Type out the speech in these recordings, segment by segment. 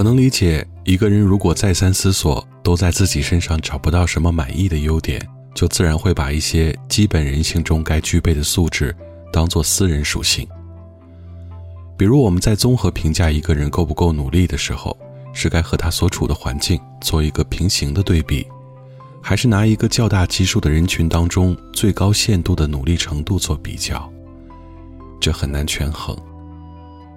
我能理解，一个人如果再三思索，都在自己身上找不到什么满意的优点，就自然会把一些基本人性中该具备的素质当做私人属性。比如，我们在综合评价一个人够不够努力的时候，是该和他所处的环境做一个平行的对比，还是拿一个较大基数的人群当中最高限度的努力程度做比较，这很难权衡。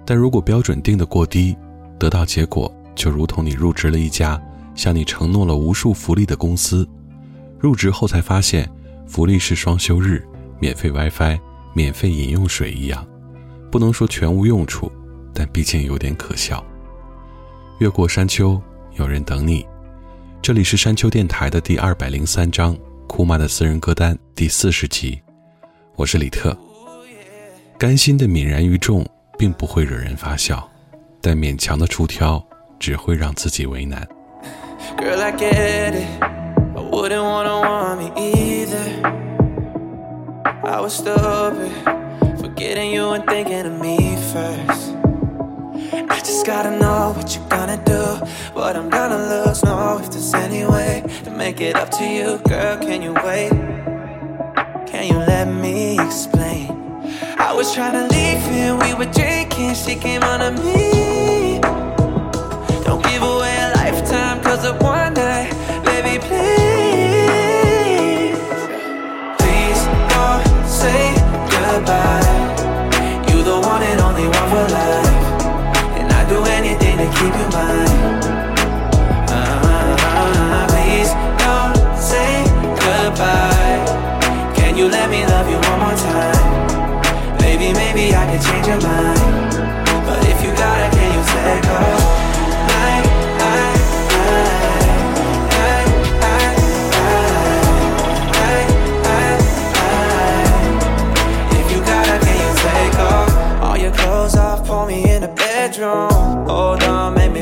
但如果标准定得过低，得到结果。就如同你入职了一家向你承诺了无数福利的公司，入职后才发现福利是双休日、免费 WiFi、免费饮用水一样，不能说全无用处，但毕竟有点可笑。越过山丘，有人等你。这里是山丘电台的第二百零三章《哭妈的私人歌单》第四十集，我是李特。甘心的泯然于众，并不会惹人发笑，但勉强的出挑。只会让自己为难。Girl, I get it. I wouldn't wanna want me either. I was stupid, forgetting you and thinking of me first. I just gotta know what you're gonna do. What I'm gonna lose, know if there's any way to make it up to you. Girl, can you wait? Can you let me explain? I was trying to leave and we were drinking. She came on to me. Don't give away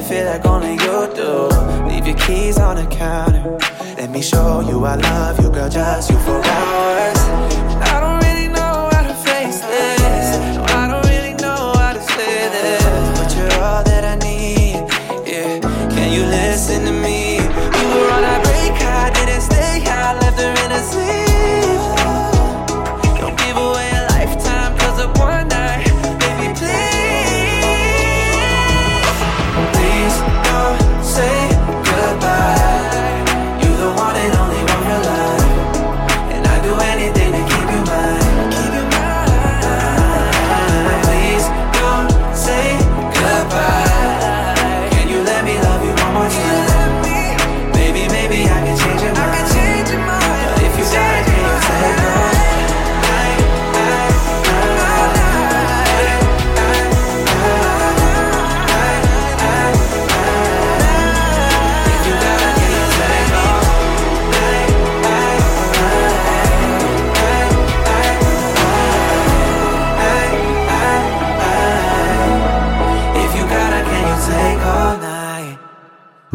feel like only you do. Leave your keys on the counter. Let me show you I love you, girl, just you for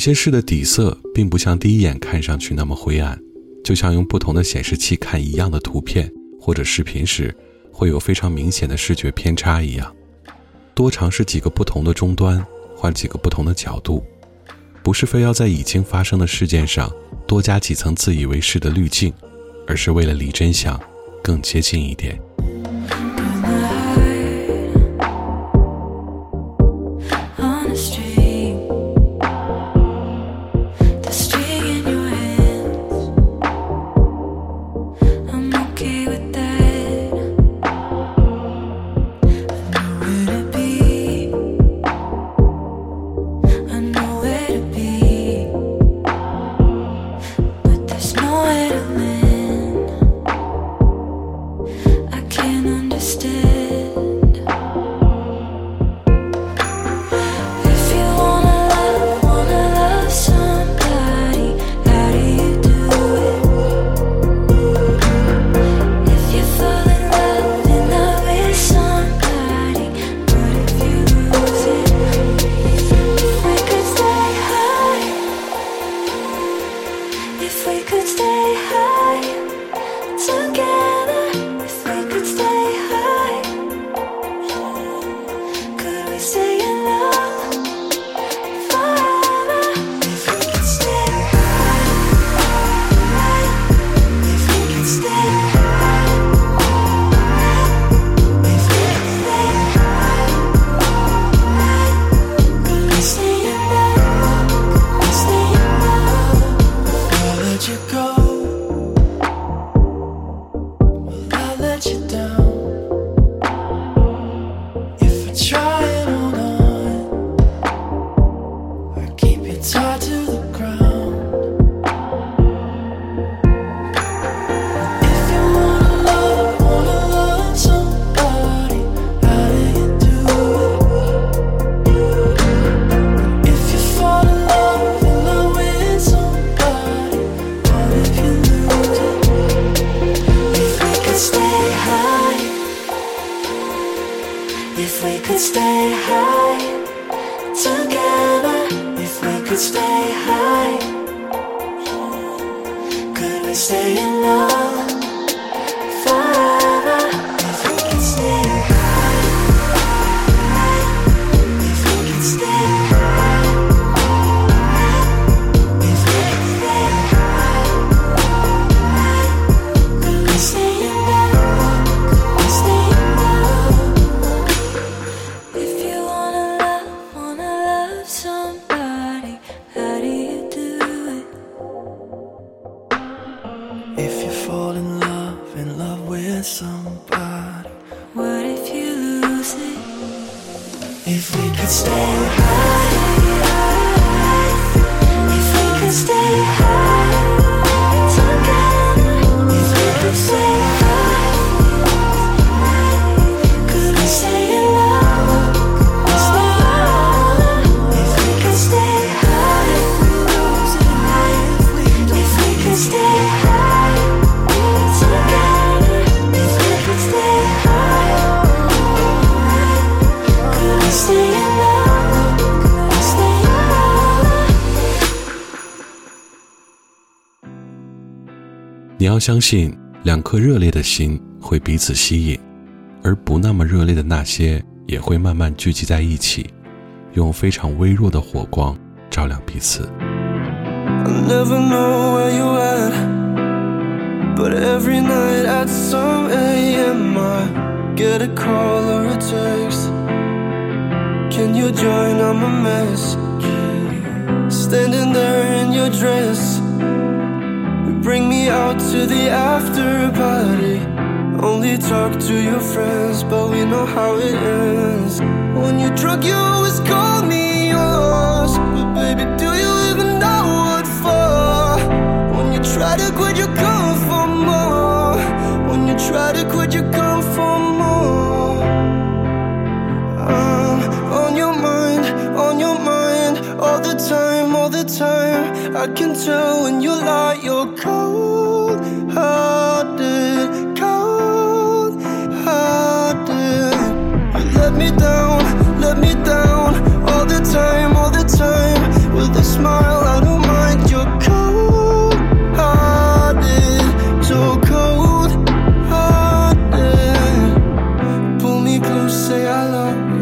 有些事的底色并不像第一眼看上去那么灰暗，就像用不同的显示器看一样的图片或者视频时，会有非常明显的视觉偏差一样。多尝试几个不同的终端，换几个不同的角度，不是非要在已经发生的事件上多加几层自以为是的滤镜，而是为了离真相更接近一点。stay. 你要相信，两颗热烈的心会彼此吸引，而不那么热烈的那些也会慢慢聚集在一起，用非常微弱的火光照亮彼此。Bring me out to the after party. Only talk to your friends, but we know how it ends. When you're drunk, you always call me yours. But baby, do you even know what for? When you try to quit, you come for more. When you try to quit, you come for more. Uh. time. I can tell when you lie, you're cold hearted, cold hearted. You let me down, let me down all the time, all the time. With a smile, I don't mind. You're cold hearted, so cold hearted. Pull me close, say I love you.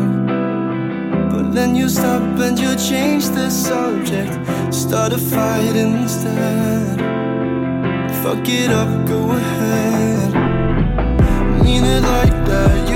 Then you stop and you change the subject. Start a fight instead. Fuck it up, go ahead. Mean it like that.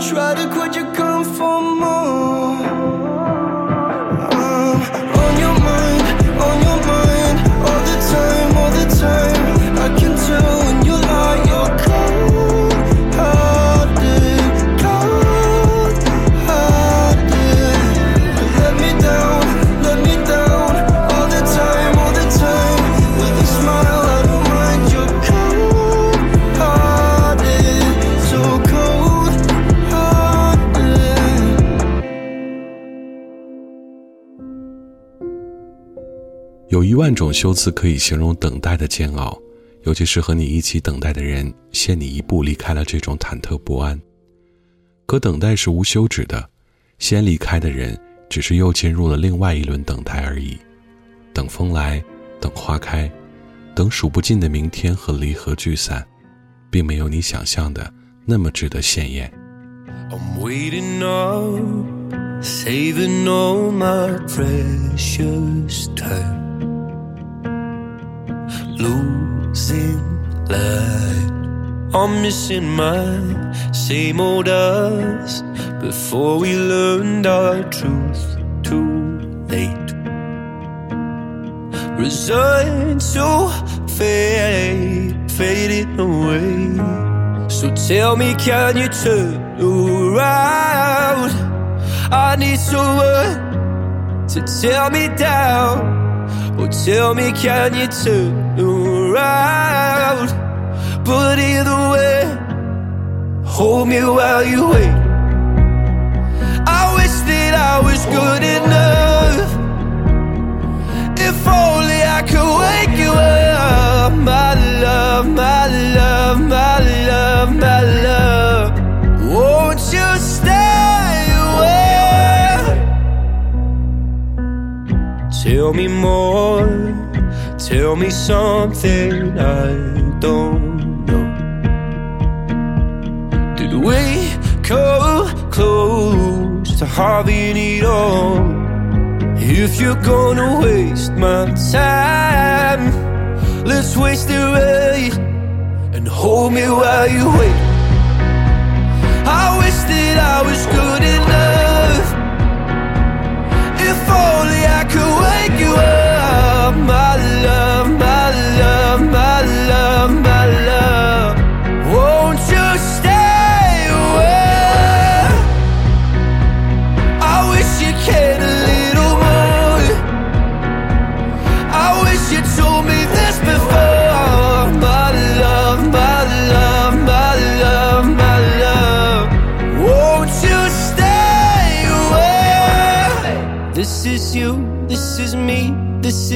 try to, quit. you come for more? 万种修辞可以形容等待的煎熬，尤其是和你一起等待的人先你一步离开了，这种忐忑不安。可等待是无休止的，先离开的人只是又进入了另外一轮等待而已。等风来，等花开，等数不尽的明天和离合聚散，并没有你想象的那么值得鲜艳。losing light. I'm missing my same old us before we learned our truth too late. Resigned to fade, fading away. So tell me, can you turn around? I need someone to tear me down. Oh, tell me, can you turn around? But either way, hold me while you wait. I wish that I was good enough. If only I could wake you up, my love, my love, my love, my love. Won't you? Tell me more, tell me something I don't know. Did we come close to having it all? If you're gonna waste my time, let's waste it right and hold me while you wait. I wish that I was good enough only I could wake you up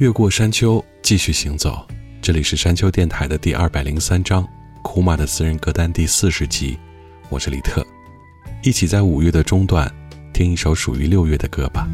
越过山丘，继续行走。这里是山丘电台的第二百零三章，库玛的私人歌单第四十集。我是李特，一起在五月的中段，听一首属于六月的歌吧。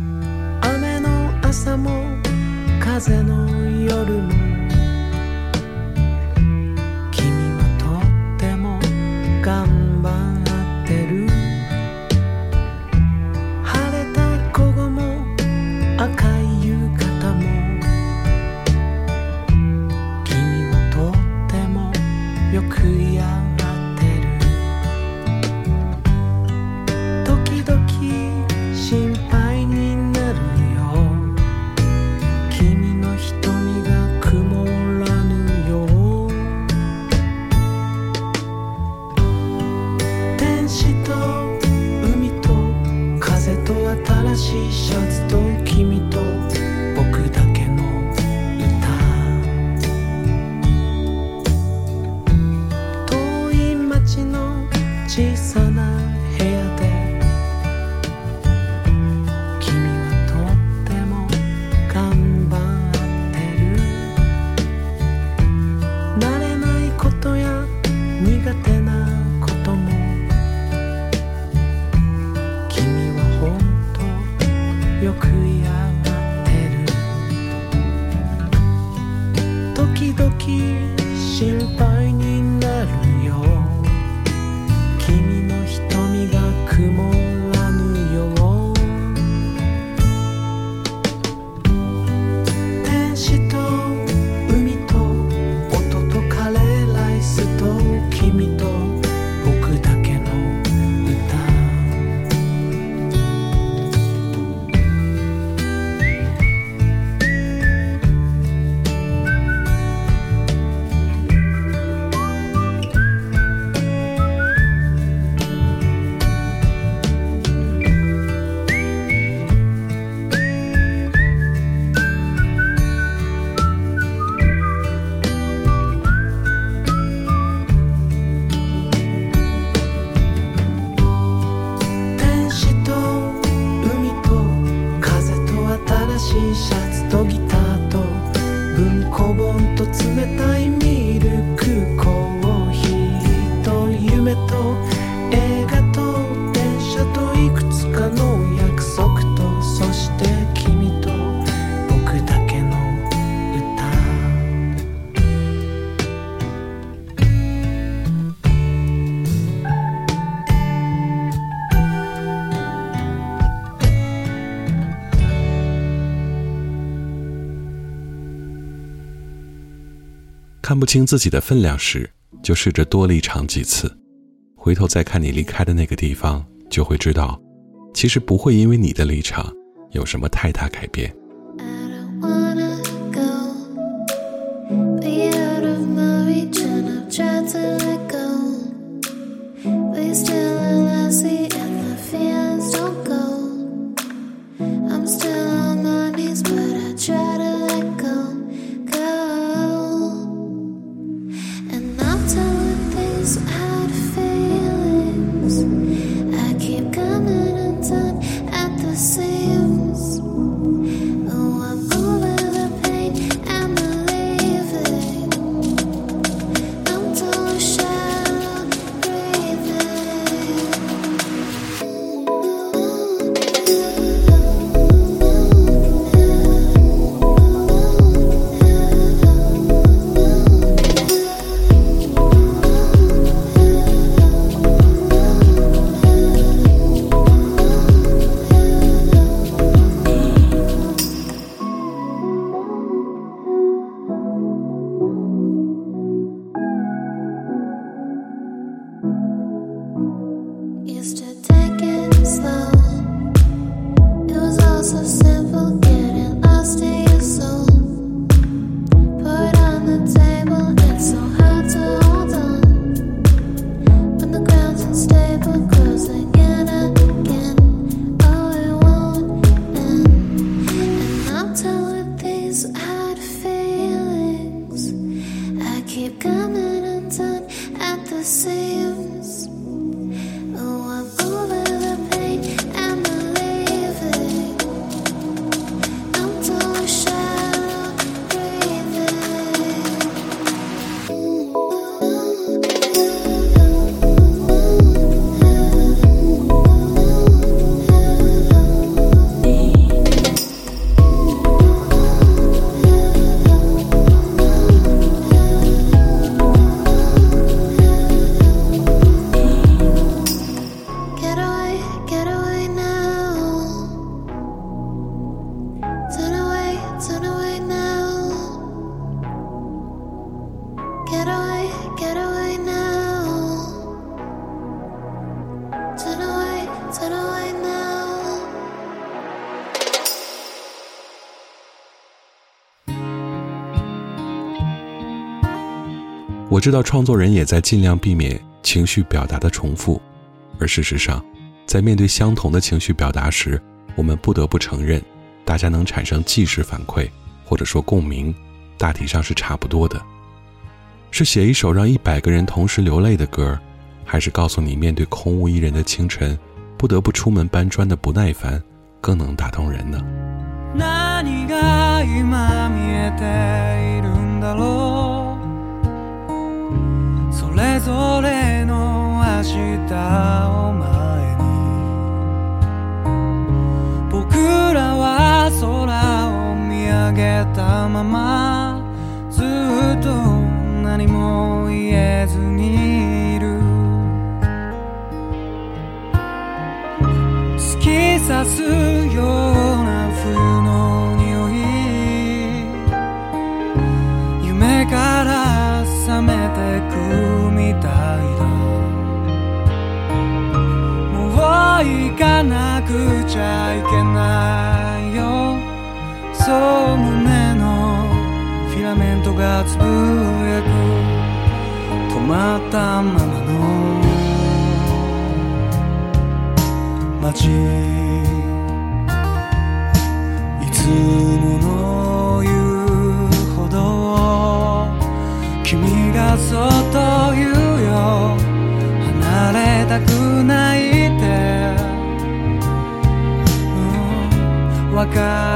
ก็คิด心配你。看不清自己的分量时，就试着多立场几次，回头再看你离开的那个地方，就会知道，其实不会因为你的立场有什么太大改变。我知道创作人也在尽量避免情绪表达的重复，而事实上，在面对相同的情绪表达时，我们不得不承认，大家能产生即时反馈或者说共鸣，大体上是差不多的。是写一首让一百个人同时流泪的歌，还是告诉你面对空无一人的清晨，不得不出门搬砖的不耐烦，更能打动人呢？れぞれの明日を前に僕らは空を見上げたままずっと何も言えずにいる突き刺すような冬の匂い夢から覚め行かなくちゃいけないよそう胸のフィラメントがつぶやく止まったままの街 sky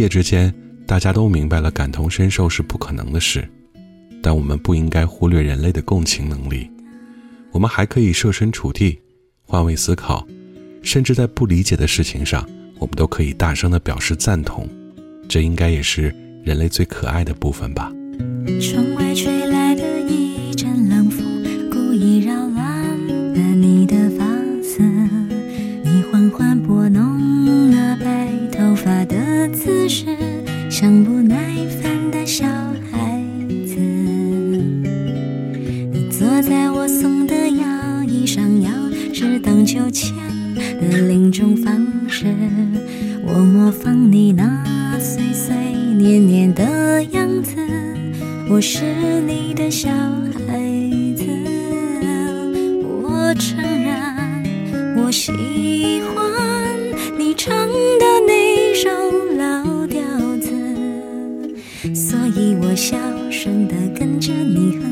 夜之间，大家都明白了，感同身受是不可能的事，但我们不应该忽略人类的共情能力。我们还可以设身处地、换位思考，甚至在不理解的事情上，我们都可以大声的表示赞同。这应该也是人类最可爱的部分吧。模仿你那岁岁年年的样子，我是你的小孩子。我承认，我喜欢你唱的那首老调子，所以我小声的跟着你哼。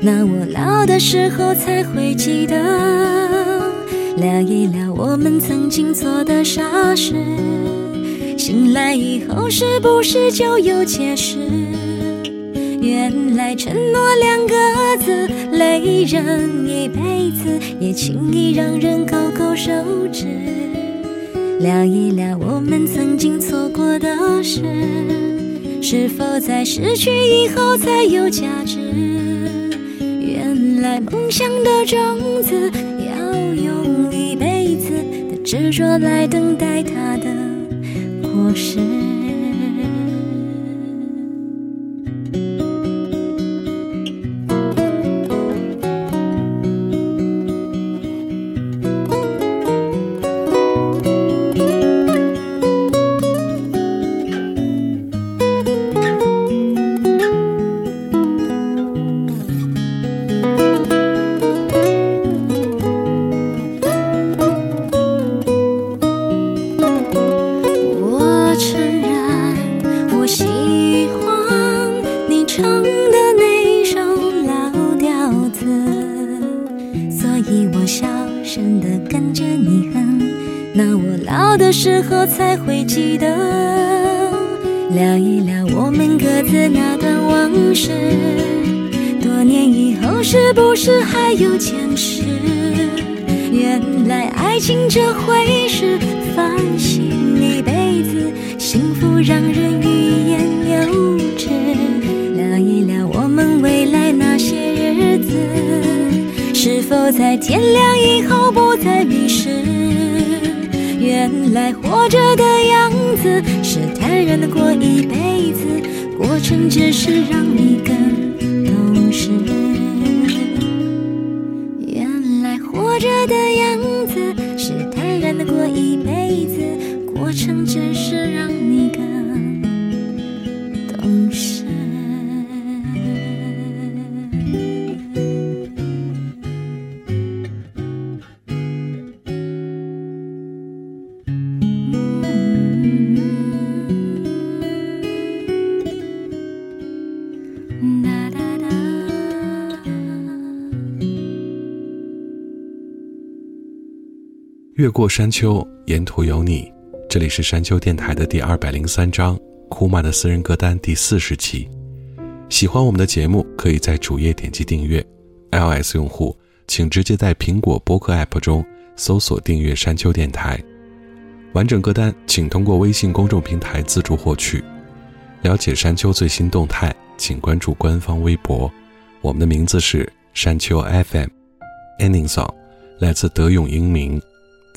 那我老的时候才会记得，聊一聊我们曾经做的傻事。醒来以后，是不是就有解释？原来承诺两个字，累人一辈子，也轻易让人勾勾手指，聊一聊我们曾经错过的事，是否在失去以后才有价值？原来梦想的种子，要用一辈子的执着来等待它的。我是。天亮以后不再迷失，原来活着的样子是坦然的过一辈子，过程只是让你更懂事。原来活着的样子是坦然的过一辈子，过程只是让。越过山丘，沿途有你。这里是山丘电台的第二百零三章，库玛的私人歌单第四十期。喜欢我们的节目，可以在主页点击订阅。iOS 用户请直接在苹果播客 App 中搜索订阅山丘电台。完整歌单请通过微信公众平台自助获取。了解山丘最新动态，请关注官方微博。我们的名字是山丘 FM。Ending song 来自德永英明。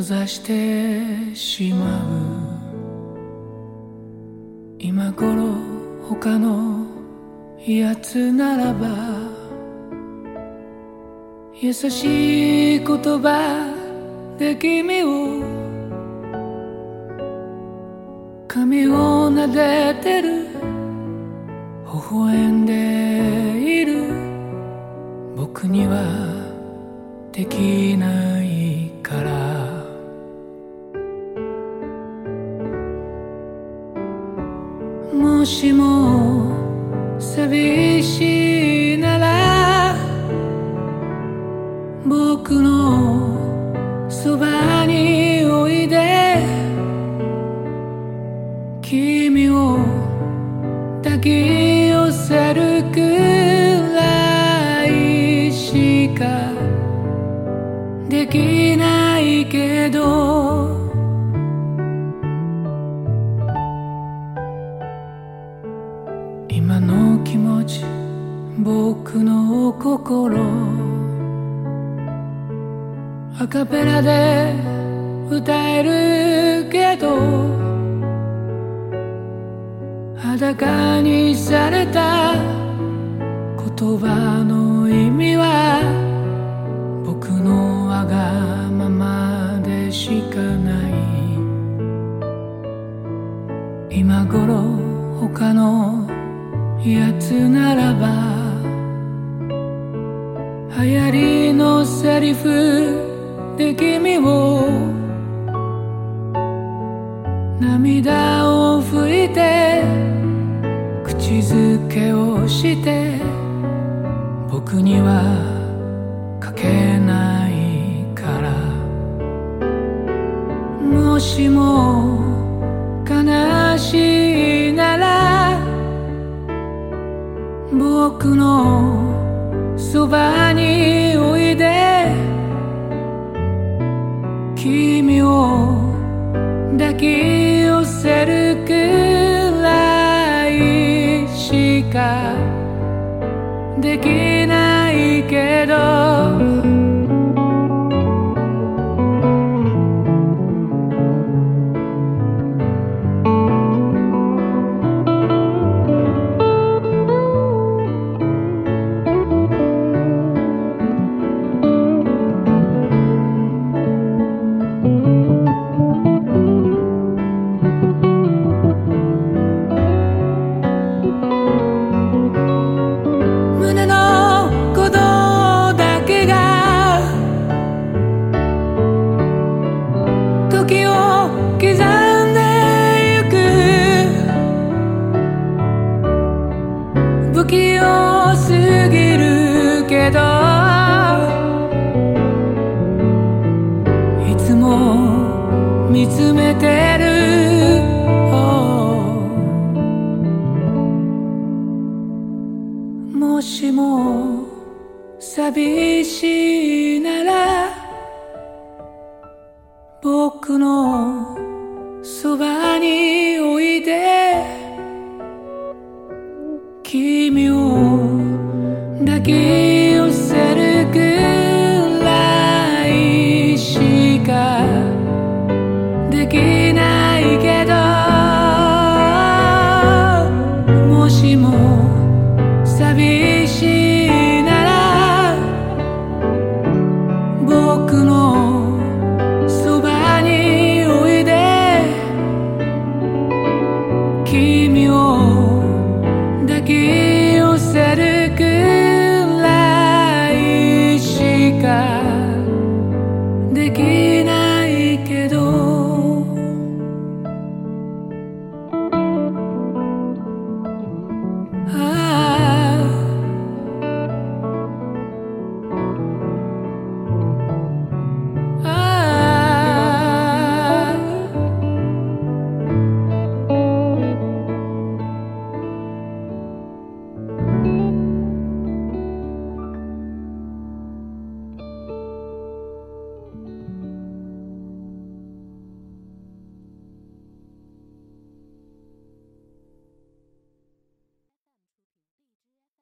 閉ざしてしまう今頃他のやつならば優しい言葉で君を髪を撫でてる微笑んでいる僕にはできないしも寂しいなら僕のそばにおいで君を抱き寄せるくらいしかできないけど僕の心アカペラで歌えるけど裸にされた言葉の意味は僕のわがままでしかない今頃他のやつならば流行りのセリフで君を涙を拭いて口づけをして僕には書けないからもしも悲しいなら僕のそばにおいで君を抱き寄せるくらいしかできないけどそばにおいて君を抱き